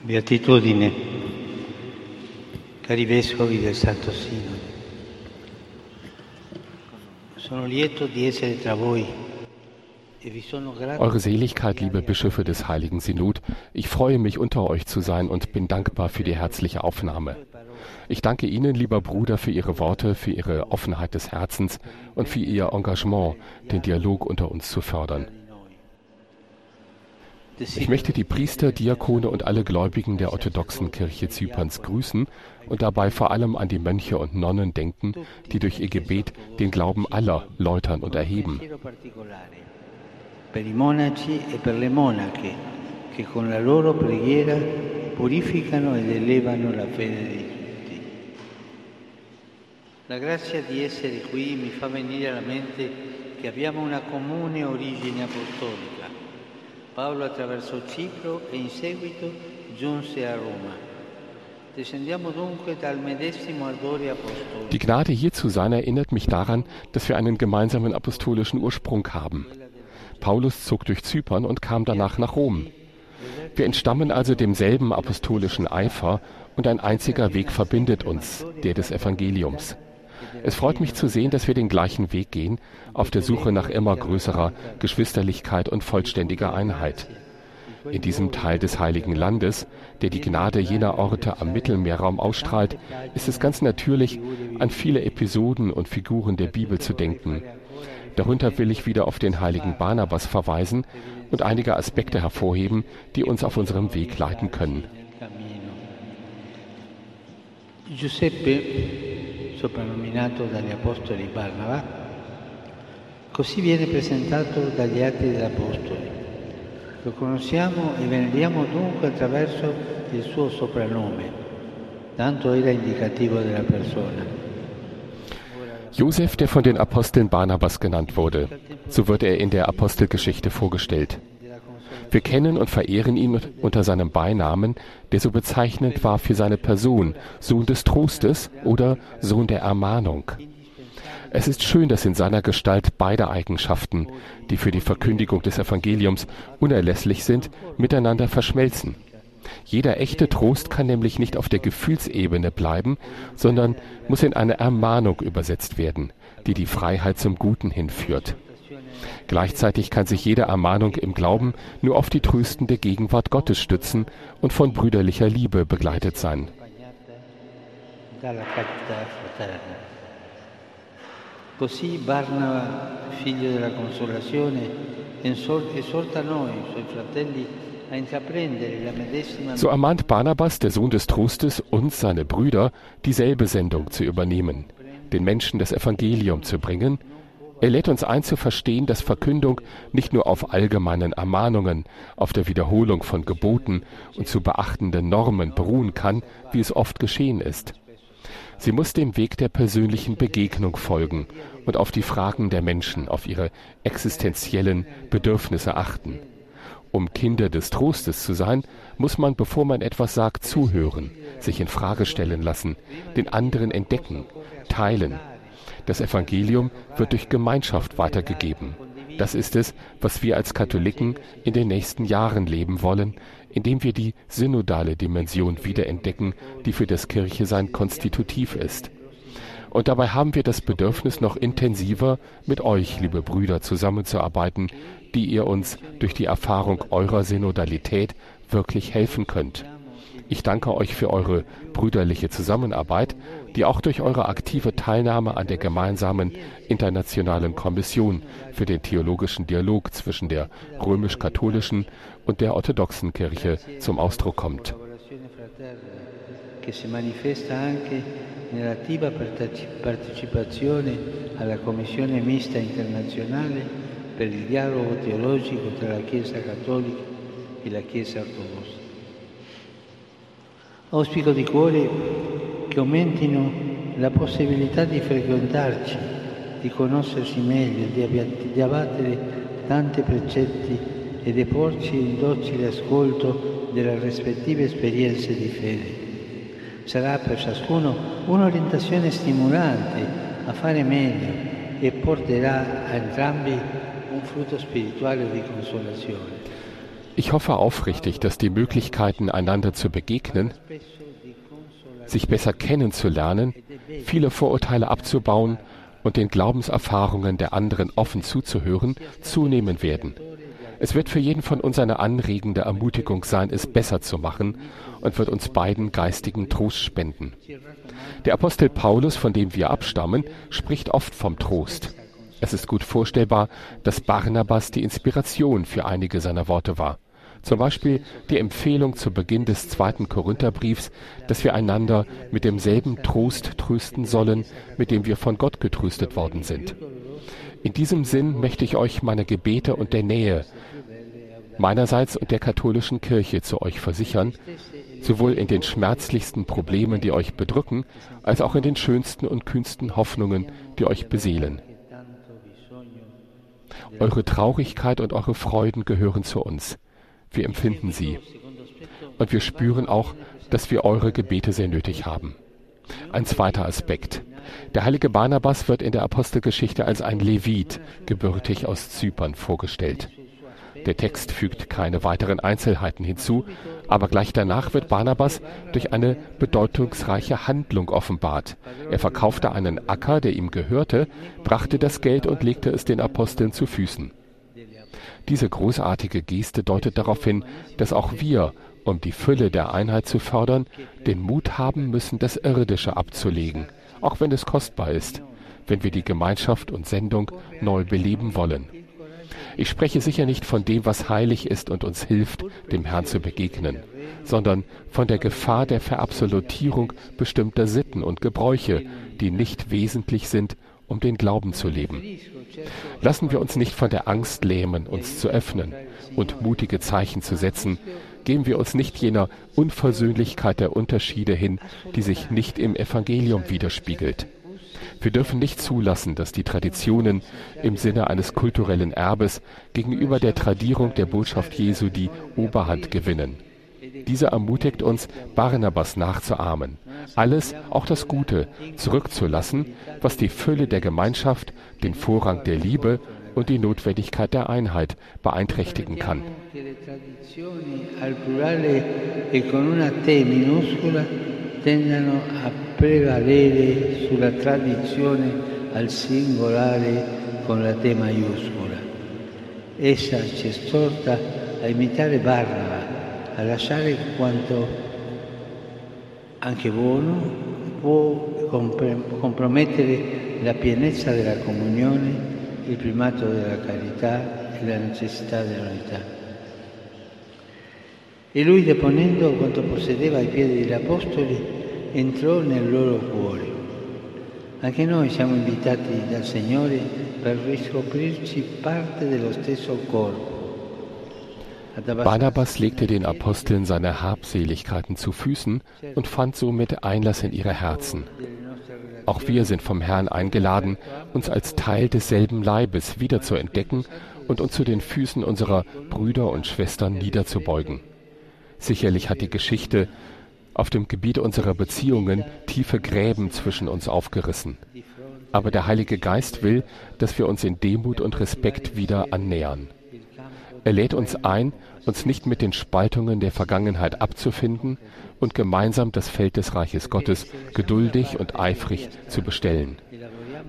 Beatitudine, cari vescovi del Santo Sinode. Sono lieto di essere tra voi Eure Seligkeit, liebe Bischöfe des Heiligen Synod, ich freue mich, unter euch zu sein und bin dankbar für die herzliche Aufnahme. Ich danke Ihnen, lieber Bruder, für Ihre Worte, für Ihre Offenheit des Herzens und für Ihr Engagement, den Dialog unter uns zu fördern. Ich möchte die Priester, Diakone und alle Gläubigen der orthodoxen Kirche Zyperns grüßen und dabei vor allem an die Mönche und Nonnen denken, die durch ihr Gebet den Glauben aller läutern und erheben. Per i monaci e per le monache che con la loro preghiera purificano ed elevano fede di tutti. La grazia di essere qui mi fa venire alla mente che abbiamo una comune origine apostolica Paolo attraversò Cipro e in seguito giunse a Roma. Die Gnade hier zu sein erinnert mich daran, dass wir einen gemeinsamen apostolischen Ursprung haben. Paulus zog durch Zypern und kam danach nach Rom. Wir entstammen also demselben apostolischen Eifer und ein einziger Weg verbindet uns, der des Evangeliums. Es freut mich zu sehen, dass wir den gleichen Weg gehen, auf der Suche nach immer größerer Geschwisterlichkeit und vollständiger Einheit. In diesem Teil des Heiligen Landes, der die Gnade jener Orte am Mittelmeerraum ausstrahlt, ist es ganz natürlich, an viele Episoden und Figuren der Bibel zu denken. Darunter will ich wieder auf den heiligen Barnabas verweisen und einige Aspekte hervorheben, die uns auf unserem Weg leiten können. Giuseppe soprannominato dagli Apostoli Barnaba, così viene presentato dagli Atti degli Apostoli. Lo conosciamo e veneriamo dunque attraverso il suo soprannome, tanto era indicativo della persona. Josef, der von den Aposteln Barnabas genannt wurde, so wird er in der Apostelgeschichte vorgestellt. Wir kennen und verehren ihn unter seinem Beinamen, der so bezeichnend war für seine Person, Sohn des Trostes oder Sohn der Ermahnung. Es ist schön, dass in seiner Gestalt beide Eigenschaften, die für die Verkündigung des Evangeliums unerlässlich sind, miteinander verschmelzen. Jeder echte Trost kann nämlich nicht auf der Gefühlsebene bleiben, sondern muss in eine Ermahnung übersetzt werden, die die Freiheit zum Guten hinführt. Gleichzeitig kann sich jede Ermahnung im Glauben nur auf die tröstende Gegenwart Gottes stützen und von brüderlicher Liebe begleitet sein. Così Barnaba, figlio della consolazione, esorta noi, suoi fratelli, so ermahnt Barnabas, der Sohn des Trostes, uns, seine Brüder, dieselbe Sendung zu übernehmen, den Menschen das Evangelium zu bringen er lädt uns ein zu verstehen, dass Verkündung nicht nur auf allgemeinen Ermahnungen, auf der Wiederholung von Geboten und zu beachtenden Normen beruhen kann, wie es oft geschehen ist. Sie muss dem Weg der persönlichen Begegnung folgen und auf die Fragen der Menschen, auf ihre existenziellen Bedürfnisse achten. Um Kinder des Trostes zu sein, muss man, bevor man etwas sagt, zuhören, sich in Frage stellen lassen, den anderen entdecken, teilen, das Evangelium wird durch Gemeinschaft weitergegeben. Das ist es, was wir als Katholiken in den nächsten Jahren leben wollen, indem wir die synodale Dimension wiederentdecken, die für das Kirchesein konstitutiv ist. Und dabei haben wir das Bedürfnis, noch intensiver mit euch, liebe Brüder, zusammenzuarbeiten, die ihr uns durch die Erfahrung eurer Synodalität wirklich helfen könnt. Ich danke euch für eure brüderliche Zusammenarbeit, die auch durch eure aktive Teilnahme an der gemeinsamen internationalen Kommission für den theologischen Dialog zwischen der römisch-katholischen und der orthodoxen Kirche zum Ausdruck kommt. che si manifesta anche nell'attiva partecipazione alla Commissione mista internazionale per il dialogo teologico tra la Chiesa e la Chiesa ortodossa. Auspico di cuore che aumentino la possibilità di frequentarci, di conoscersi meglio, di abbattere tanti precetti e di porci in docile ascolto delle rispettive esperienze di fede. Sarà per ciascuno un'orientazione stimolante a fare meglio e porterà a entrambi un frutto spirituale di consolazione. Ich hoffe aufrichtig, dass die Möglichkeiten, einander zu begegnen, sich besser kennenzulernen, viele Vorurteile abzubauen und den Glaubenserfahrungen der anderen offen zuzuhören, zunehmen werden. Es wird für jeden von uns eine anregende Ermutigung sein, es besser zu machen und wird uns beiden geistigen Trost spenden. Der Apostel Paulus, von dem wir abstammen, spricht oft vom Trost. Es ist gut vorstellbar, dass Barnabas die Inspiration für einige seiner Worte war. Zum Beispiel die Empfehlung zu Beginn des zweiten Korintherbriefs, dass wir einander mit demselben Trost trösten sollen, mit dem wir von Gott getröstet worden sind. In diesem Sinn möchte ich euch meine Gebete und der Nähe meinerseits und der katholischen Kirche zu euch versichern, sowohl in den schmerzlichsten Problemen, die euch bedrücken, als auch in den schönsten und kühnsten Hoffnungen, die euch beseelen. Eure Traurigkeit und eure Freuden gehören zu uns. Wir empfinden sie. Und wir spüren auch, dass wir eure Gebete sehr nötig haben. Ein zweiter Aspekt. Der heilige Barnabas wird in der Apostelgeschichte als ein Levit, gebürtig aus Zypern, vorgestellt. Der Text fügt keine weiteren Einzelheiten hinzu, aber gleich danach wird Barnabas durch eine bedeutungsreiche Handlung offenbart. Er verkaufte einen Acker, der ihm gehörte, brachte das Geld und legte es den Aposteln zu Füßen. Diese großartige Geste deutet darauf hin, dass auch wir, um die Fülle der Einheit zu fördern, den Mut haben müssen, das Irdische abzulegen, auch wenn es kostbar ist, wenn wir die Gemeinschaft und Sendung neu beleben wollen. Ich spreche sicher nicht von dem, was heilig ist und uns hilft, dem Herrn zu begegnen, sondern von der Gefahr der Verabsolutierung bestimmter Sitten und Gebräuche, die nicht wesentlich sind, um den Glauben zu leben. Lassen wir uns nicht von der Angst lähmen, uns zu öffnen und mutige Zeichen zu setzen. Geben wir uns nicht jener Unversöhnlichkeit der Unterschiede hin, die sich nicht im Evangelium widerspiegelt. Wir dürfen nicht zulassen, dass die Traditionen im Sinne eines kulturellen Erbes gegenüber der Tradierung der Botschaft Jesu die Oberhand gewinnen. Dieser ermutigt uns, Barnabas nachzuahmen, alles, auch das Gute, zurückzulassen, was die Fülle der Gemeinschaft, den Vorrang der Liebe und die Notwendigkeit der Einheit beeinträchtigen kann. tendano a prevalere sulla tradizione al singolare con la T maiuscola. Essa ci esorta a imitare Barnaba, a lasciare quanto anche buono può compromettere la pienezza della comunione, il primato della carità e la necessità dell'unità. E lui, deponendo quanto possedeva ai piedi degli apostoli, entrò nel loro cuore. Anche noi siamo invitati dal Signore per riscoprirci parte dello stesso corpo. Barnabas legte den Aposteln seine Habseligkeiten zu Füßen und fand somit Einlass in ihre Herzen. Auch wir sind vom Herrn eingeladen, uns als Teil desselben Leibes wieder zu entdecken und uns zu den Füßen unserer Brüder und Schwestern niederzubeugen. Sicherlich hat die Geschichte auf dem Gebiet unserer Beziehungen tiefe Gräben zwischen uns aufgerissen. Aber der Heilige Geist will, dass wir uns in Demut und Respekt wieder annähern. Er lädt uns ein, uns nicht mit den Spaltungen der Vergangenheit abzufinden und gemeinsam das Feld des Reiches Gottes geduldig und eifrig zu bestellen.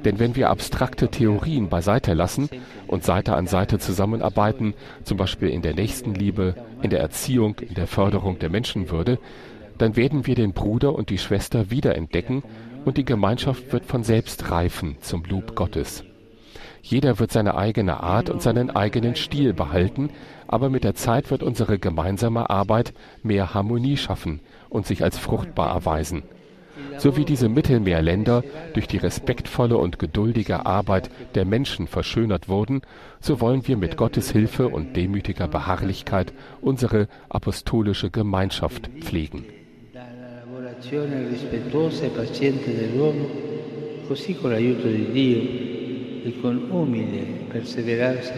Denn wenn wir abstrakte Theorien beiseite lassen und Seite an Seite zusammenarbeiten, zum Beispiel in der Nächstenliebe, in der Erziehung, in der Förderung der Menschenwürde, dann werden wir den Bruder und die Schwester wiederentdecken und die Gemeinschaft wird von selbst reifen zum Lob Gottes. Jeder wird seine eigene Art und seinen eigenen Stil behalten, aber mit der Zeit wird unsere gemeinsame Arbeit mehr Harmonie schaffen und sich als fruchtbar erweisen so wie diese Mittelmeerländer durch die respektvolle und geduldige Arbeit der Menschen verschönert wurden, so wollen wir mit Gottes Hilfe und demütiger Beharrlichkeit unsere apostolische Gemeinschaft pflegen. Così con l'aiuto di Dio e con umile perseveranza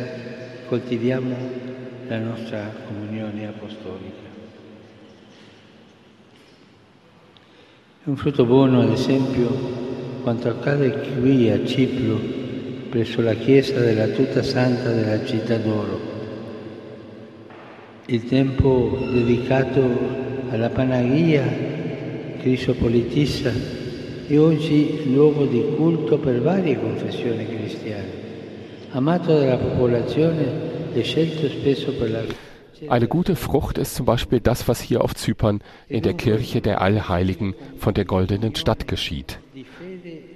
coltiviamo la nostra comunione apostolica. È un frutto buono, ad esempio, quanto accade qui a Cipro, presso la chiesa della Tutta Santa della Città d'Oro. Il tempo dedicato alla Panagia Crisopolitissa è oggi luogo di culto per varie confessioni cristiane, amato dalla popolazione e scelto spesso per la Eine gute Frucht ist zum Beispiel das, was hier auf Zypern in der Kirche der Allheiligen von der goldenen Stadt geschieht.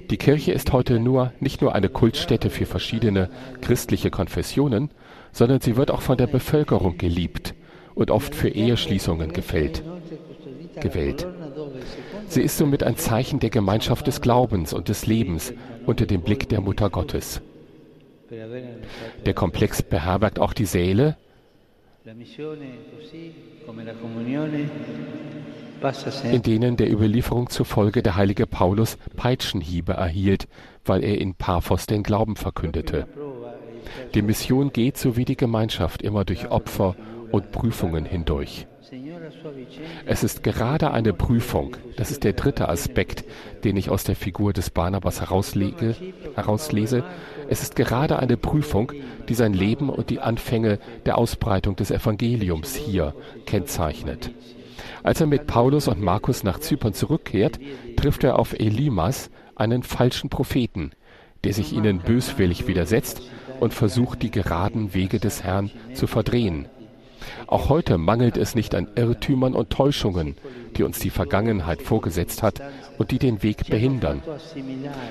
Die Kirche ist heute nur nicht nur eine Kultstätte für verschiedene christliche Konfessionen, sondern sie wird auch von der Bevölkerung geliebt und oft für Eheschließungen gefällt, gewählt. Sie ist somit ein Zeichen der Gemeinschaft des Glaubens und des Lebens unter dem Blick der Mutter Gottes. Der Komplex beherbergt auch die Säle, in denen der Überlieferung zufolge der heilige Paulus Peitschenhiebe erhielt, weil er in Paphos den Glauben verkündete. Die Mission geht, so wie die Gemeinschaft, immer durch Opfer und Prüfungen hindurch. Es ist gerade eine Prüfung, das ist der dritte Aspekt, den ich aus der Figur des Barnabas herauslege, herauslese. Es ist gerade eine Prüfung, die sein Leben und die Anfänge der Ausbreitung des Evangeliums hier kennzeichnet. Als er mit Paulus und Markus nach Zypern zurückkehrt, trifft er auf Elimas, einen falschen Propheten, der sich ihnen böswillig widersetzt und versucht, die geraden Wege des Herrn zu verdrehen. Auch heute mangelt es nicht an Irrtümern und Täuschungen, die uns die Vergangenheit vorgesetzt hat und die den Weg behindern.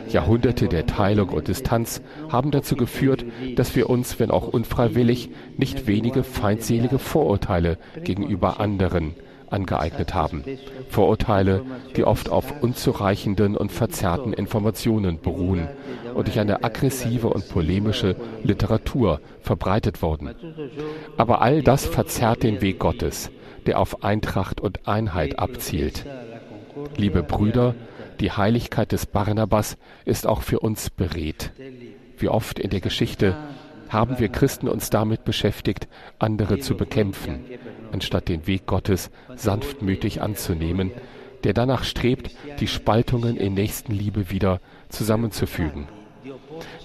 Jahrhunderte der Teilung und Distanz haben dazu geführt, dass wir uns, wenn auch unfreiwillig, nicht wenige feindselige Vorurteile gegenüber anderen angeeignet haben. Vorurteile, die oft auf unzureichenden und verzerrten Informationen beruhen und durch eine aggressive und polemische Literatur verbreitet wurden. Aber all das verzerrt den Weg Gottes, der auf Eintracht und Einheit abzielt. Liebe Brüder, die Heiligkeit des Barnabas ist auch für uns beredt. Wie oft in der Geschichte haben wir Christen uns damit beschäftigt, andere zu bekämpfen, anstatt den Weg Gottes sanftmütig anzunehmen, der danach strebt, die Spaltungen in Nächstenliebe wieder zusammenzufügen.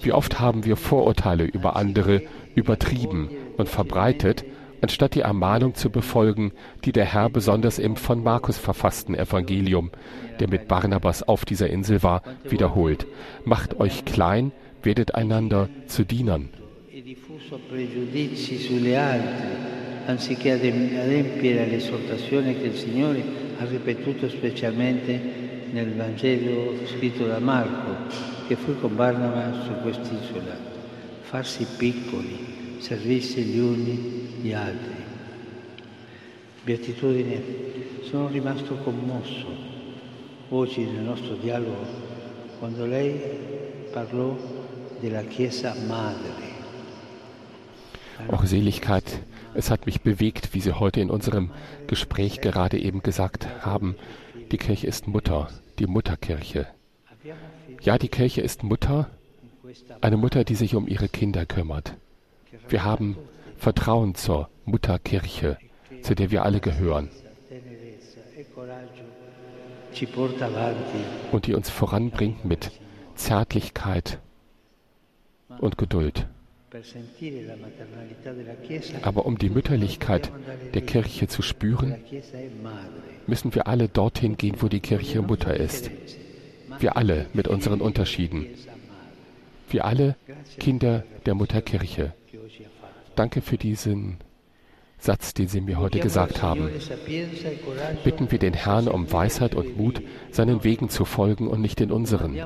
Wie oft haben wir Vorurteile über andere übertrieben und verbreitet, anstatt die Ermahnung zu befolgen, die der Herr besonders im von Markus verfassten Evangelium, der mit Barnabas auf dieser Insel war, wiederholt. Macht euch klein, werdet einander zu Dienern. Anziché adempiere all'esortazione che il Signore ha ripetuto specialmente nel Vangelo scritto da Marco, che fu con Barnaba su quest'isola, farsi piccoli, servirsi gli uni gli altri. Beatitudine, sono rimasto commosso oggi nel nostro dialogo quando lei parlò della Chiesa Madre. Auch Seligkeit, es hat mich bewegt, wie Sie heute in unserem Gespräch gerade eben gesagt haben, die Kirche ist Mutter, die Mutterkirche. Ja, die Kirche ist Mutter, eine Mutter, die sich um ihre Kinder kümmert. Wir haben Vertrauen zur Mutterkirche, zu der wir alle gehören. Und die uns voranbringt mit Zärtlichkeit und Geduld. Aber um die Mütterlichkeit der Kirche zu spüren, müssen wir alle dorthin gehen, wo die Kirche Mutter ist. Wir alle mit unseren Unterschieden. Wir alle Kinder der Mutterkirche. Danke für diesen Satz, den Sie mir heute gesagt haben. Bitten wir den Herrn um Weisheit und Mut, seinen Wegen zu folgen und nicht den unseren.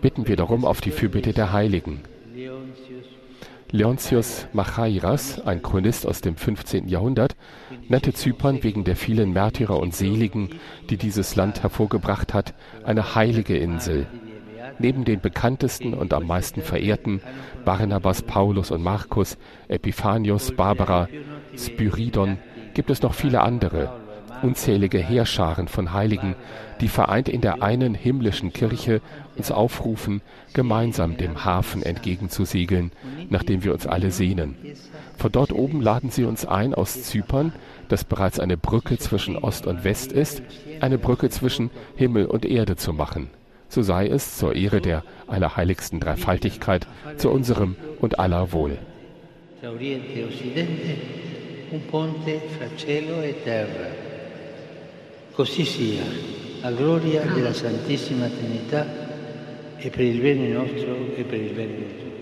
Bitten wir darum auf die Fürbitte der Heiligen. Leontius Machairas, ein Chronist aus dem 15. Jahrhundert, nannte Zypern wegen der vielen Märtyrer und Seligen, die dieses Land hervorgebracht hat, eine heilige Insel. Neben den bekanntesten und am meisten verehrten Barnabas, Paulus und Markus, Epiphanius, Barbara, Spyridon gibt es noch viele andere, unzählige Heerscharen von Heiligen, die vereint in der einen himmlischen Kirche uns aufrufen, gemeinsam dem Hafen entgegenzusegeln, nach dem wir uns alle sehnen. Von dort oben laden sie uns ein, aus Zypern, das bereits eine Brücke zwischen Ost und West ist, eine Brücke zwischen Himmel und Erde zu machen. So sei es zur Ehre der allerheiligsten Dreifaltigkeit, zu unserem und aller Wohl. un ponte fra cielo e terra. Così sia, a gloria della Santissima Trinità e per il bene nostro e per il bene di tutti.